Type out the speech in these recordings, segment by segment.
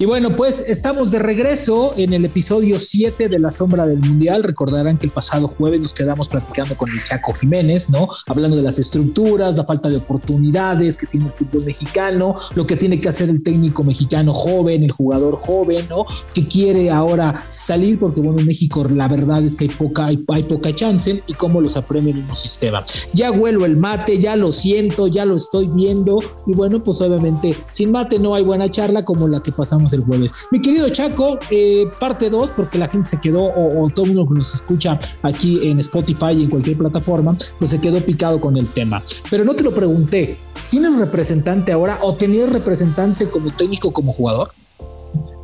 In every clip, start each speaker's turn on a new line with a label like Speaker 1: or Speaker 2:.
Speaker 1: Y bueno, pues estamos de regreso en el episodio 7 de La Sombra del Mundial. Recordarán que el pasado jueves nos quedamos platicando con el Chaco Jiménez, ¿no? Hablando de las estructuras, la falta de oportunidades que tiene el fútbol mexicano, lo que tiene que hacer el técnico mexicano joven, el jugador joven, ¿no? Que quiere ahora salir porque, bueno, en México la verdad es que hay poca, hay, poca chance y cómo los apremia el mismo sistema. Ya huelo el mate, ya lo siento, ya lo estoy viendo y bueno, pues obviamente sin mate no hay buena charla como la que pasamos el jueves. Mi querido Chaco, eh, parte 2, porque la gente se quedó, o, todo el mundo que nos escucha aquí en Spotify y en cualquier plataforma, pues se quedó picado con el tema. Pero no te lo pregunté, ¿tienes representante ahora o tenías representante como técnico, como jugador?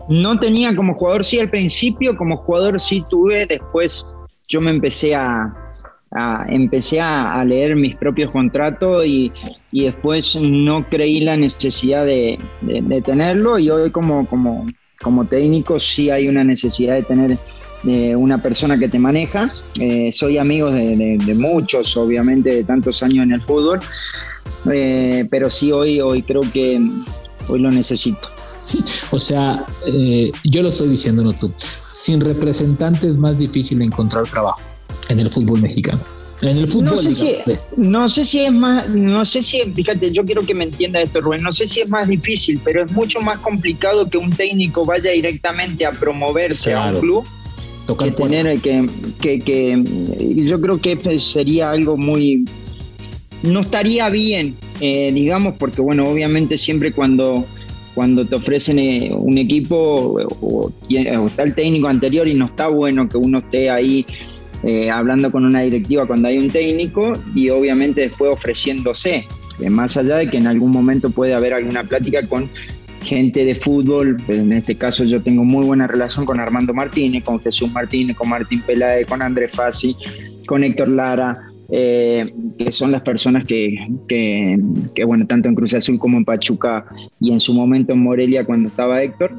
Speaker 2: No tenía como jugador, sí, al principio, como jugador sí tuve, después yo me empecé a, empecé a, leer mis propios contratos y, después no creí la necesidad de, tenerlo y hoy como, como, como técnico sí hay una necesidad de tener eh, una persona que te maneja. Eh, soy amigo de, muchos, obviamente, de tantos años en el fútbol, eh, pero sí hoy, hoy creo que hoy lo necesito.
Speaker 1: O sea, yo lo estoy diciendo, no tú. Sin representantes es más difícil encontrar trabajo en el fútbol mexicano. En el fútbol.
Speaker 2: No sé, si, no sé si es más, no sé si, fíjate, yo quiero que me entienda esto, Rubén, no sé si es más difícil, pero es mucho más complicado que un técnico vaya directamente a promoverse a un club. que tener que, que, que, yo creo que sería algo muy no estaría bien eh, digamos porque bueno obviamente siempre cuando cuando te ofrecen eh, un equipo o, o, está el técnico anterior y no está bueno que uno esté ahí eh, hablando con una directiva cuando hay un técnico y obviamente después ofreciéndose, eh, más allá de que en algún momento puede haber alguna plática con gente de fútbol, en este caso yo tengo muy buena relación con Armando Martínez, con Jesús Martínez, con Martín Peláez, con Andrés Fassi, con Héctor Lara, eh, que son las personas que, bueno, tanto en Cruz Azul como en Pachuca y en su momento en Morelia cuando estaba Héctor,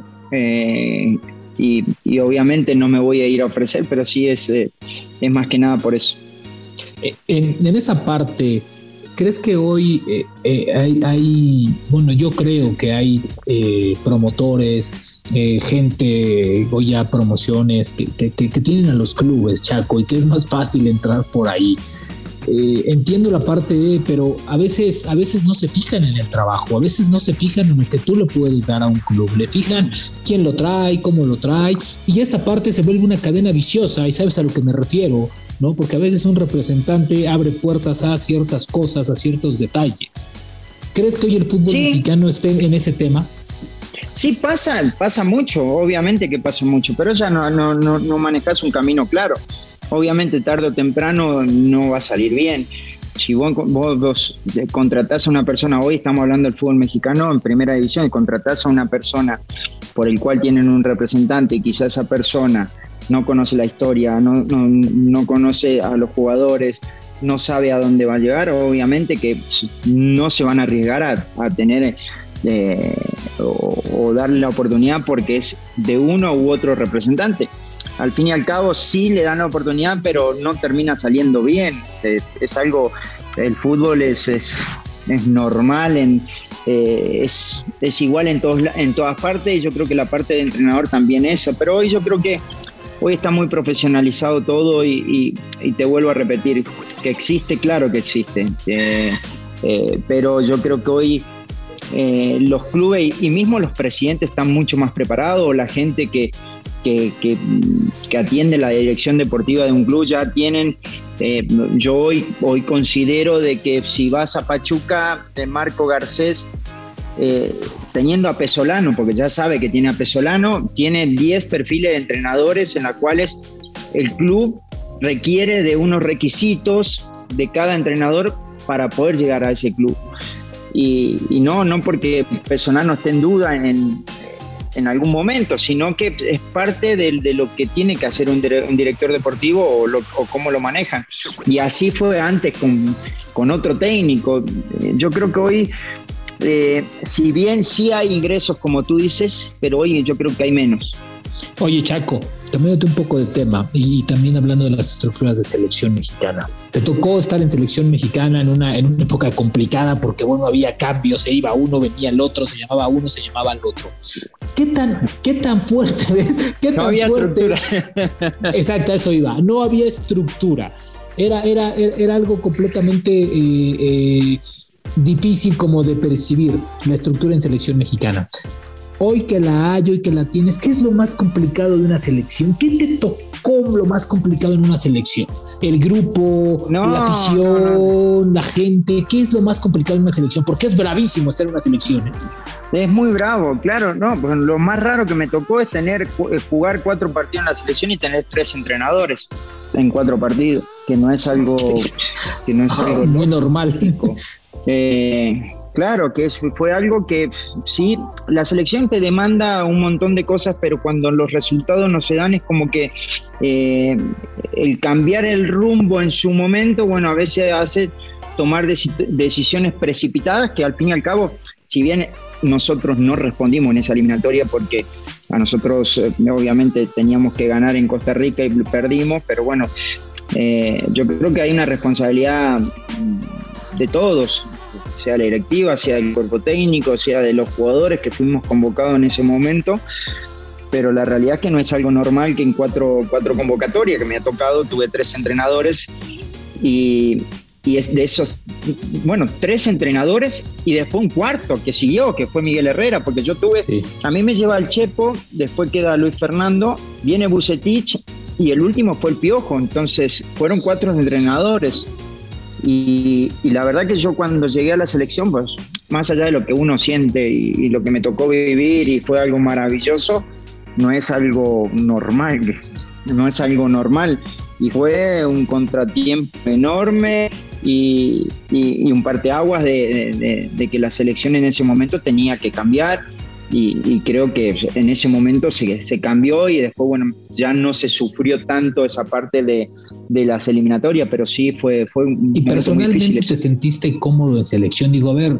Speaker 2: y, obviamente no me voy a ir a ofrecer, pero sí es, es más que nada por eso.
Speaker 1: Eh, en, esa parte, ¿crees que hoy eh, hay, bueno, yo creo que hay promotores, gente, o ya promociones que, que, que, tienen a los clubes, Chaco, y que es más fácil entrar por ahí? Eh, entiendo la parte de, pero a veces, a veces no se fijan en el trabajo, a veces no se fijan en lo que tú le puedes dar a un club, le fijan quién lo trae, cómo lo trae, y esa parte se vuelve una cadena viciosa, y sabes a lo que me refiero, ¿no? Porque a veces un representante abre puertas a ciertas cosas, a ciertos detalles. ¿Crees que hoy el fútbol mexicano esté en ese tema?
Speaker 2: Sí, pasa, pasa mucho, obviamente que pasa mucho, pero ya no, no, no, no manejas un camino claro obviamente tarde o temprano no va a salir bien. Si vos, vos, contratás a una persona, hoy estamos hablando del fútbol mexicano en primera división, y contratás a una persona por el cual tienen un representante y quizás esa persona no conoce la historia, no, no, conoce a los jugadores, no sabe a dónde va a llegar, obviamente que no se van a arriesgar a, tener eh, o, darle la oportunidad porque es de uno u otro representante al fin y al cabo sí le dan la oportunidad, pero no termina saliendo bien. Es, algo, el fútbol es, es, normal, eh, es, es, igual en, todos, en todas partes y yo creo que la parte de entrenador también es, pero hoy yo creo que hoy está muy profesionalizado todo y, te vuelvo a repetir que existe, claro que existe, eh, eh, pero yo creo que hoy... los clubes y mismo los presidentes están mucho más preparados, la gente que, que, atiende la dirección deportiva de un club ya tienen, eh, yo hoy, hoy considero de que si vas a Pachuca, de Marco Garcés, eh, teniendo a Pesolano, porque ya sabe que tiene a Pesolano, tiene 10 perfiles de entrenadores en los cuales el club requiere de unos requisitos de cada entrenador para poder llegar a ese club. Y, y no, no porque Pesolano esté en duda en, en algún momento, sino que es parte de, lo que tiene que hacer un, director deportivo o, cómo lo manejan. Y así fue antes con, otro técnico. Eh, yo creo que hoy, eh, si bien sí hay ingresos, como tú dices, pero hoy yo creo que hay menos.
Speaker 1: Oye, Chaco, cambiándote un poco de tema y, también hablando de las estructuras de selección mexicana. Te tocó estar en selección mexicana en una, en una época complicada porque, bueno, había cambios, se iba uno, venía el otro, se llamaba uno, se llamaba el otro. ¿Qué tan, qué tan fuerte ves? ¿Qué
Speaker 2: no
Speaker 1: tan
Speaker 2: había
Speaker 1: fuerte?
Speaker 2: estructura.
Speaker 1: Exacto, eso iba. No había estructura. Era, era, era algo completamente eh, eh, difícil como de percibir la estructura en selección mexicana. Hoy que la hay, hoy que la tienes, ¿qué es lo más complicado de una selección? ¿Qué te tocó lo más complicado en una selección? ¿El grupo,
Speaker 2: No,
Speaker 1: la afición, la gente? ¿Qué es lo más complicado en una selección? Porque es bravísimo estar en una selección. ¿eh?
Speaker 2: Es muy bravo, claro, no. pues lo más raro que me tocó es tener eh, jugar cuatro partidos en la selección y tener tres entrenadores en cuatro partidos, que no es algo, que no es algo
Speaker 1: Muy normal.
Speaker 2: Eh, claro, que fue algo que sí, la selección te demanda un montón de cosas, pero cuando los resultados no se dan es como que eh, el cambiar el rumbo en su momento, bueno, a veces hace tomar deci- decisiones precipitadas que al fin y al cabo, si bien nosotros no respondimos en esa eliminatoria porque a nosotros eh, obviamente teníamos que ganar en Costa Rica y perdimos, pero bueno, eh, yo creo que hay una responsabilidad de todos, sea la directiva, sea el cuerpo técnico, sea de los jugadores que fuimos convocados en ese momento, pero la realidad es que no es algo normal que en cuatro, cuatro convocatorias que me ha tocado tuve tres entrenadores y, y es de esos, bueno, tres entrenadores y después un cuarto que siguió, que fue Miguel Herrera, porque yo tuve,
Speaker 1: Sí.
Speaker 2: a mí me lleva el Chepo, después queda Luis Fernando, viene Bucetich y el último fue el Piojo, entonces fueron cuatro entrenadores. Y, y la verdad que yo cuando llegué a la selección, pues más allá de lo que uno siente y, y lo que me tocó vivir y fue algo maravilloso, no es algo normal, no es algo normal. Y fue un contratiempo enorme y, y- un parteaguas de, de- de- de que la selección en ese momento tenía que cambiar. Y, y creo que en ese momento se, se cambió y después, bueno, ya no se sufrió tanto esa parte de, de las eliminatorias, pero sí fue, fue un
Speaker 1: Y
Speaker 2: muy
Speaker 1: personalmente
Speaker 2: difícil
Speaker 1: te sentiste cómodo en selección. Digo, a ver,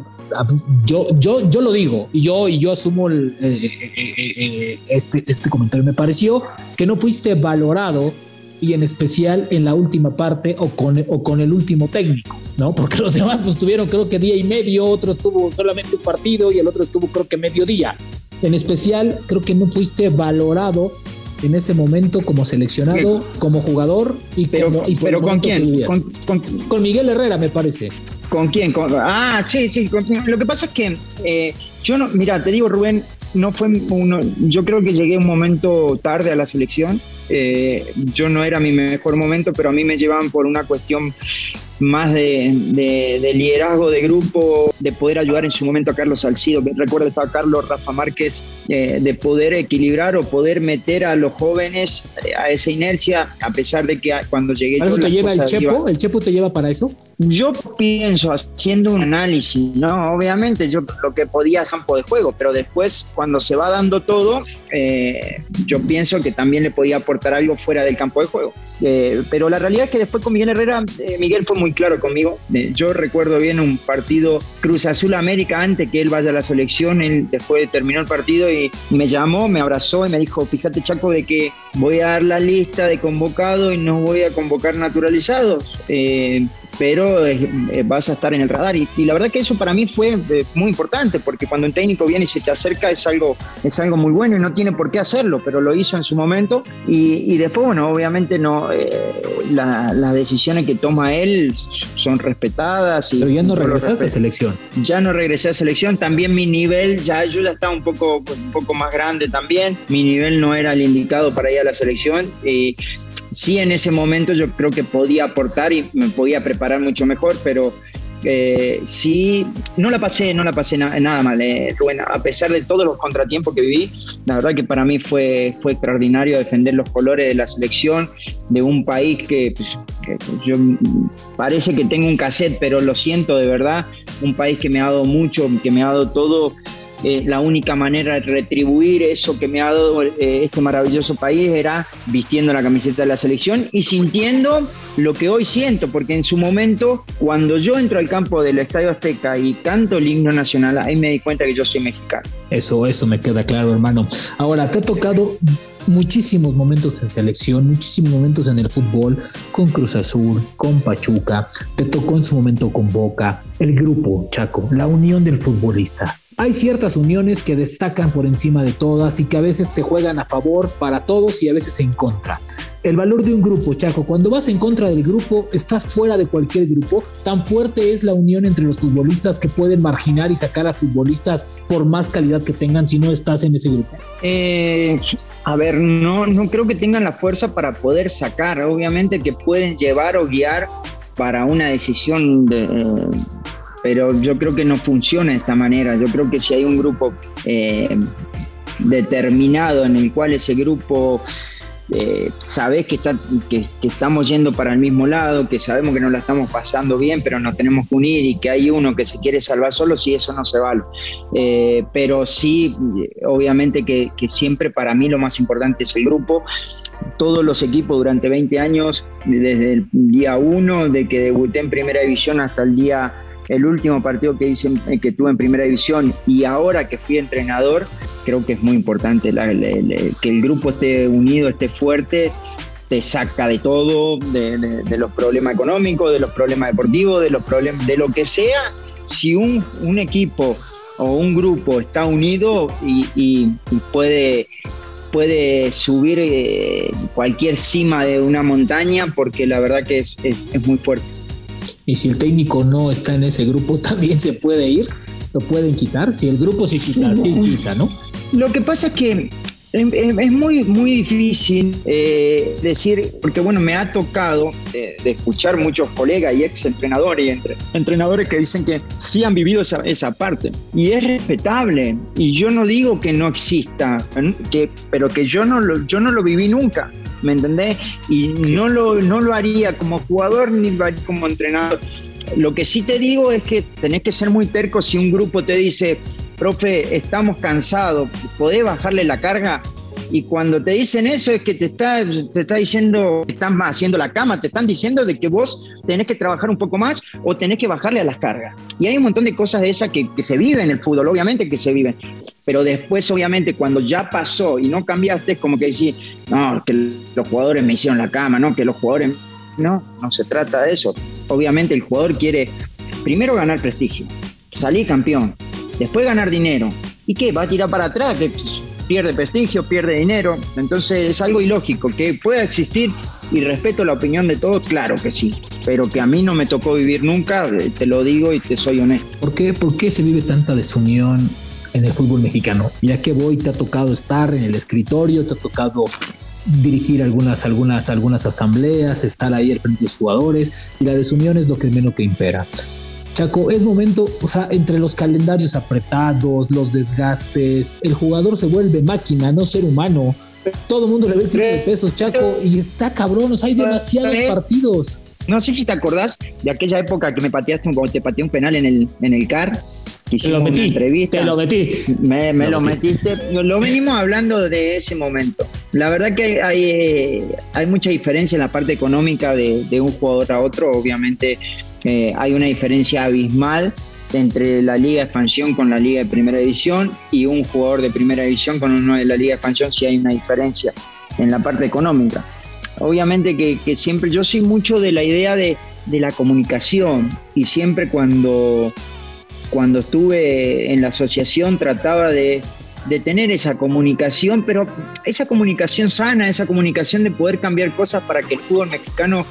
Speaker 1: yo, yo, yo lo digo y yo, y yo asumo el, eh, eh, eh, eh, este, este comentario. Me pareció que no fuiste valorado y en especial en la última parte o con, o con el último técnico, ¿no? Porque los demás pues tuvieron creo que día y medio, otro estuvo solamente un partido y el otro estuvo creo que medio día. En especial creo que no fuiste valorado en ese momento como seleccionado, como jugador y,
Speaker 2: Pero,
Speaker 1: como, y por
Speaker 2: pero ¿con quién? ¿Con, con,
Speaker 1: Con Miguel Herrera, me parece.
Speaker 2: ¿Con quién? Con- ah, sí, sí. con- lo que pasa es que eh, yo no, mira, te digo, Rubén, no fue uno, yo creo que llegué un momento tarde a la selección. Eh, yo no era mi mejor momento, pero a mí me llevaban por una cuestión más de, de- de liderazgo de grupo, de poder ayudar en su momento a Carlos Salcido, que recuerdo estaba Carlos Rafa Márquez, eh, de poder equilibrar o poder meter a los jóvenes eh, a esa inercia, a pesar de que cuando llegué
Speaker 1: ¿Para
Speaker 2: yo
Speaker 1: eso te lleva el Chepo? ¿El Chepo te lleva para eso?
Speaker 2: Yo pienso haciendo un análisis, ¿no? Obviamente yo lo que podía es campo de juego, pero después cuando se va dando todo, eh, yo pienso que también le podía aportar algo fuera del campo de juego. Eh, pero la realidad es que después con Miguel Herrera, eh, Miguel fue muy claro conmigo. Eh, yo recuerdo bien un partido Cruz Azul América antes que él vaya a la selección, él después terminó el partido y me llamó, me abrazó y me dijo, fíjate Chaco de que voy a dar la lista de convocados y no voy a convocar naturalizados. Pero eh, vas a estar en el radar. Y, y la verdad que eso para mí fue eh, muy importante, porque cuando un técnico viene y se te acerca es algo, es algo muy bueno y no tiene por qué hacerlo, pero lo hizo en su momento. Y, y después, bueno, obviamente no eh, la- las decisiones que toma él son respetadas. Y
Speaker 1: Pero ya no regresaste a selección.
Speaker 2: ya no regresé a selección, también mi nivel, ya yo ya estaba un poco, un poco más grande también, mi nivel no era el indicado para ir a la selección y sí en ese momento yo creo que podía aportar y me podía preparar mucho mejor, pero eh, sí, no la pasé, no la pasé na- nada mal, eh, Rubén, a pesar de todos los contratiempos que viví, la verdad que para mí fue, fue extraordinario defender los colores de la selección de un país que, pues, que yo parece que tengo un cassette, pero lo siento de verdad, un país que me ha dado mucho, que me ha dado todo la única manera de retribuir eso que me ha dado eh, este maravilloso país era vistiendo la camiseta de la selección y sintiendo lo que hoy siento, porque en su momento, cuando yo entro al campo del Estadio Azteca y canto el himno nacional, ahí me di cuenta que yo soy mexicano.
Speaker 1: Eso, eso me queda claro, hermano. Ahora, te ha tocado muchísimos momentos en selección, muchísimos momentos en el fútbol, con Cruz Azul, con Pachuca, te tocó en su momento con Boca, el grupo, Chaco, la unión del futbolista. Hay ciertas uniones que destacan por encima de todas y que a veces te juegan a favor para todos y a veces en contra. El valor de un grupo, Chaco, cuando vas en contra del grupo, estás fuera de cualquier grupo. Tan fuerte es la unión entre los futbolistas que pueden marginar y sacar a futbolistas por más calidad que tengan si no estás en ese grupo.
Speaker 2: Eh, a ver, no, no creo que tengan la fuerza para poder sacar. Obviamente que pueden llevar o guiar para una decisión de, pero yo creo que no funciona de esta manera. Yo creo que si hay un grupo eh, determinado en el cual ese grupo eh, sabes que, está, que, estamos yendo para el mismo lado, que sabemos que no la estamos pasando bien, pero nos tenemos que unir y que hay uno que se quiere salvar solo, si eso no se vale. Eh, pero sí, obviamente que, que, siempre para mí lo más importante es el grupo. Todos los equipos durante 20 años, desde el día 1, de que debuté en primera división hasta el día el último partido que hice eh, que tuve en primera división y ahora que fui entrenador, creo que es muy importante que el grupo esté unido, esté fuerte, te saca de todo, de, los problemas económicos, de los problemas deportivos, de los problemas, de lo que sea. Si un, equipo o un grupo está unido y, puede puede subir eh, cualquier cima de una montaña porque la verdad que es muy fuerte
Speaker 1: y si el técnico no está en ese grupo, también se puede ir, lo pueden quitar. Si el grupo se quita, sí, quita, ¿no?
Speaker 2: Lo que pasa es que es muy, muy difícil eh, decir, porque bueno, me ha tocado de, escuchar muchos colegas y ex entrenadores y entre, entrenadores que dicen que sí han vivido esa, esa, parte. Y es respetable. Y yo no digo que no exista, que, pero que yo no, lo, yo no lo viví nunca. ¿Me entendés? Y no, lo, no lo haría como jugador ni como entrenador. Lo que sí te digo es que tenés que ser muy terco si un grupo te dice, profe, estamos cansados, ¿podés bajarle la carga? Y cuando te dicen eso es que te está, te está diciendo, están haciendo la cama, te están diciendo de que vos tenés que trabajar un poco más o tenés que bajarle a las cargas. Y hay un montón de cosas de esas que, que se viven en el fútbol, obviamente que se viven. Pero después, obviamente, cuando ya pasó y no cambiaste, es como que decís, no, que los jugadores me hicieron la cama, no, que los jugadores... No, no se trata de eso. Obviamente el jugador quiere primero ganar prestigio, salir campeón, después ganar dinero. ¿Y qué? ¿Va a tirar para atrás? Pierde prestigio, pierde dinero. Entonces es algo ilógico. Que pueda existir y respeto la opinión de todos, claro que sí. Pero que a mí no me tocó vivir nunca, eh, te lo digo y te soy honesto.
Speaker 1: ¿Por qué, ¿Por qué se vive tanta desunión en el fútbol mexicano? Ya que voy, te ha tocado estar en el escritorio, te ha tocado dirigir algunas, algunas, algunas asambleas, estar ahí al frente de los jugadores y la desunión es lo que menos que impera. Chaco, es momento, o sea, entre los calendarios apretados, los desgastes, el jugador se vuelve máquina, no ser humano. Todo el mundo le ve el de pesos, Chaco, y está cabrón, o sea, hay demasiados partidos.
Speaker 2: No sé si te acordás de aquella época que me pateaste, cuando te pateé un penal en el, en el CAR.
Speaker 1: te lo metí, Te lo metí.
Speaker 2: Me, lo, metiste. Lo venimos hablando de ese momento. La verdad que hay, eh, hay mucha diferencia en la parte económica de, de un jugador a otro. Obviamente hay una diferencia abismal entre la Liga de Expansión con la Liga de Primera División y un jugador de Primera División con uno de la Liga de Expansión, si hay una diferencia en la parte económica. Obviamente que, siempre yo soy mucho de la idea de, la comunicación y siempre cuando, cuando estuve en la asociación trataba de, de tener esa comunicación, pero esa comunicación sana, esa comunicación de poder cambiar cosas para que el fútbol mexicano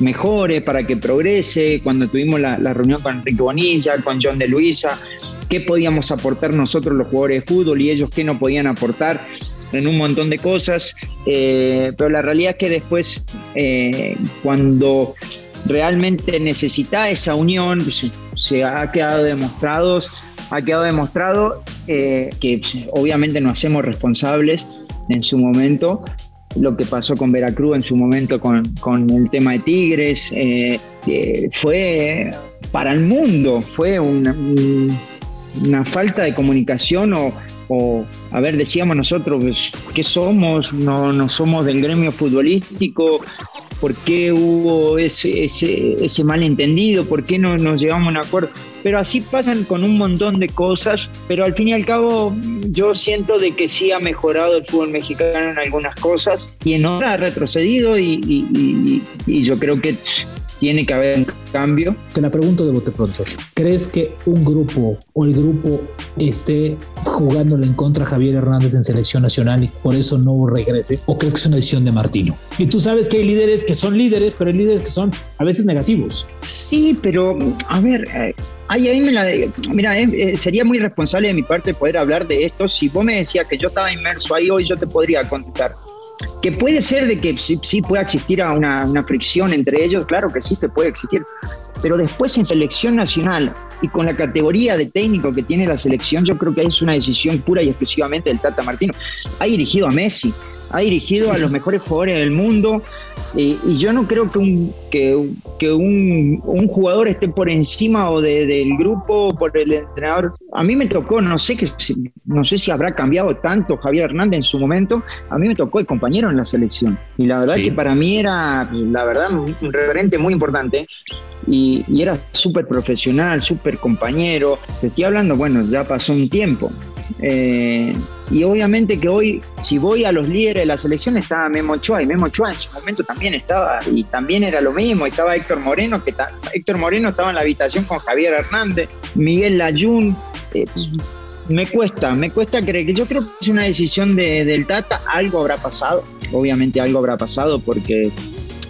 Speaker 2: mejore, para que progrese. Cuando tuvimos la, reunión con Enrique Bonilla, con John de Luisa, qué podíamos aportar nosotros los jugadores de fútbol y ellos qué no podían aportar en un montón de cosas. Eh, pero la realidad es que después, eh, cuando realmente necesita esa unión, se, ha quedado demostrado, ha quedado demostrado eh, que obviamente nos hacemos responsables en su momento, lo que pasó con Veracruz en su momento con, el tema de Tigres, eh, fue para el mundo, fue un, una falta de comunicación o, o, a ver, decíamos nosotros, pues, ¿qué somos? No, no somos del gremio futbolístico, ¿por qué hubo ese, ese, ese malentendido? ¿Por qué no nos llevamos a un acuerdo? Pero así pasan con un montón de cosas, pero al fin y al cabo yo siento de que sí ha mejorado el fútbol mexicano en algunas cosas y en otras ha retrocedido y, yo creo que tiene que haber un cambio.
Speaker 1: Te la pregunto de bote pronto. ¿Crees que un grupo o el grupo esté jugándole en contra a Javier Hernández en selección nacional y por eso no regrese? ¿O crees que es una decisión de Martino? Y tú sabes que hay líderes que son líderes, pero hay líderes que son a veces negativos.
Speaker 2: Sí, pero a ver, eh, Ay, ahí me la, mira, eh, eh, sería muy responsable de mi parte poder hablar de esto. Si vos me decías que yo estaba inmerso ahí hoy, yo te podría contestar que puede ser de que sí, sí pueda existir una, una, fricción entre ellos, claro que sí, te puede existir, pero después en selección nacional y con la categoría de técnico que tiene la selección, yo creo que es una decisión pura y exclusivamente del Tata Martino. Ha dirigido a Messi, ha dirigido sí. a los mejores jugadores del mundo y, y yo no creo que un, que, que un, un, jugador esté por encima o de, del grupo, por el entrenador. A mí me tocó, no sé, que, no sé si habrá cambiado tanto Javier Hernández en su momento, a mí me tocó el compañero en la selección. Y la verdad sí. que para mí era, la verdad, un referente muy importante. Y, y, era súper profesional, súper compañero. Te estoy hablando, bueno, ya pasó un tiempo. Eh, y obviamente que hoy, si voy a los líderes de la selección, estaba Memo Ochoa, y Memo Ochoa en su momento también estaba, y también era lo mismo, estaba Héctor Moreno, que Héctor Moreno estaba en la habitación con Javier Hernández, Miguel Layún, eh, me cuesta, me cuesta creer que yo creo que es una decisión de, del Tata, algo habrá pasado, obviamente algo habrá pasado porque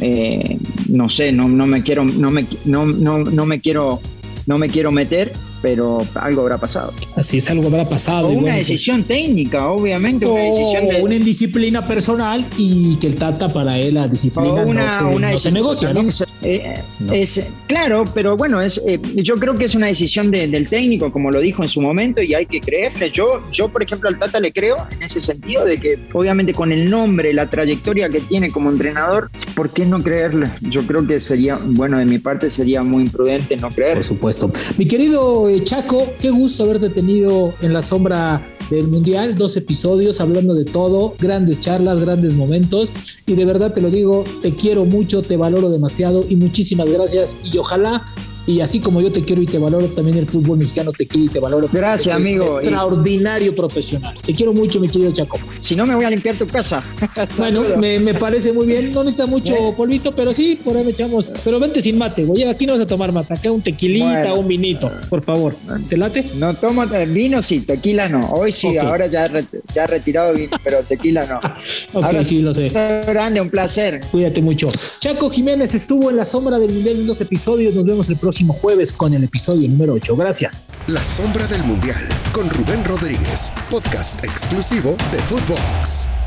Speaker 2: eh, no sé, no, no me quiero, no me, no, no, no me quiero, no me quiero meter, pero algo habrá pasado.
Speaker 1: Así es, algo habrá pasado.
Speaker 2: O una bueno, decisión pues, técnica, obviamente,
Speaker 1: o
Speaker 2: una decisión de...
Speaker 1: una indisciplina personal y que el Tata para él la disciplina
Speaker 2: una,
Speaker 1: no, se,
Speaker 2: una
Speaker 1: no se negocia, ¿no?
Speaker 2: Es, eh, no. es, claro, pero bueno, es, eh, yo creo que es una decisión de, del técnico, como lo dijo en su momento, y hay que creerle. Yo, yo, por ejemplo, al Tata le creo en ese sentido de que, obviamente, con el nombre, la trayectoria que tiene como entrenador, ¿por qué no creerle? Yo creo que sería, bueno, de mi parte sería muy imprudente no creer.
Speaker 1: Por supuesto. Mi querido Chaco, qué gusto haberte tenido en la sombra del Mundial, dos episodios hablando de todo, grandes charlas, grandes momentos y de verdad te lo digo, te quiero mucho, te valoro demasiado y muchísimas gracias y ojalá y así como yo te quiero y te valoro, también el fútbol mexicano te quiere y te valoro.
Speaker 2: Gracias, amigo.
Speaker 1: Extraordinario y... profesional. Te quiero mucho, mi querido Chaco.
Speaker 2: Si no, me voy a limpiar tu casa.
Speaker 1: bueno, me, me, parece muy bien. No necesita mucho polvito, pero sí, por ahí me echamos. Pero vente sin mate, güey. Aquí no vas a tomar mate. Acá un tequilita, bueno. un vinito, por favor. ¿Te late?
Speaker 2: No tomo vino, sí, tequila no. Hoy sí, okay. ahora ya, ya retirado pero tequila no.
Speaker 1: ok, ahora, sí, lo sé.
Speaker 2: Grande, un placer.
Speaker 1: Cuídate mucho. Chaco Jiménez estuvo en la sombra del Mundial en dos episodios. Nos vemos el próximo jueves con el episodio número 8. Gracias.
Speaker 3: La sombra del mundial con Rubén Rodríguez, podcast exclusivo de Footbox.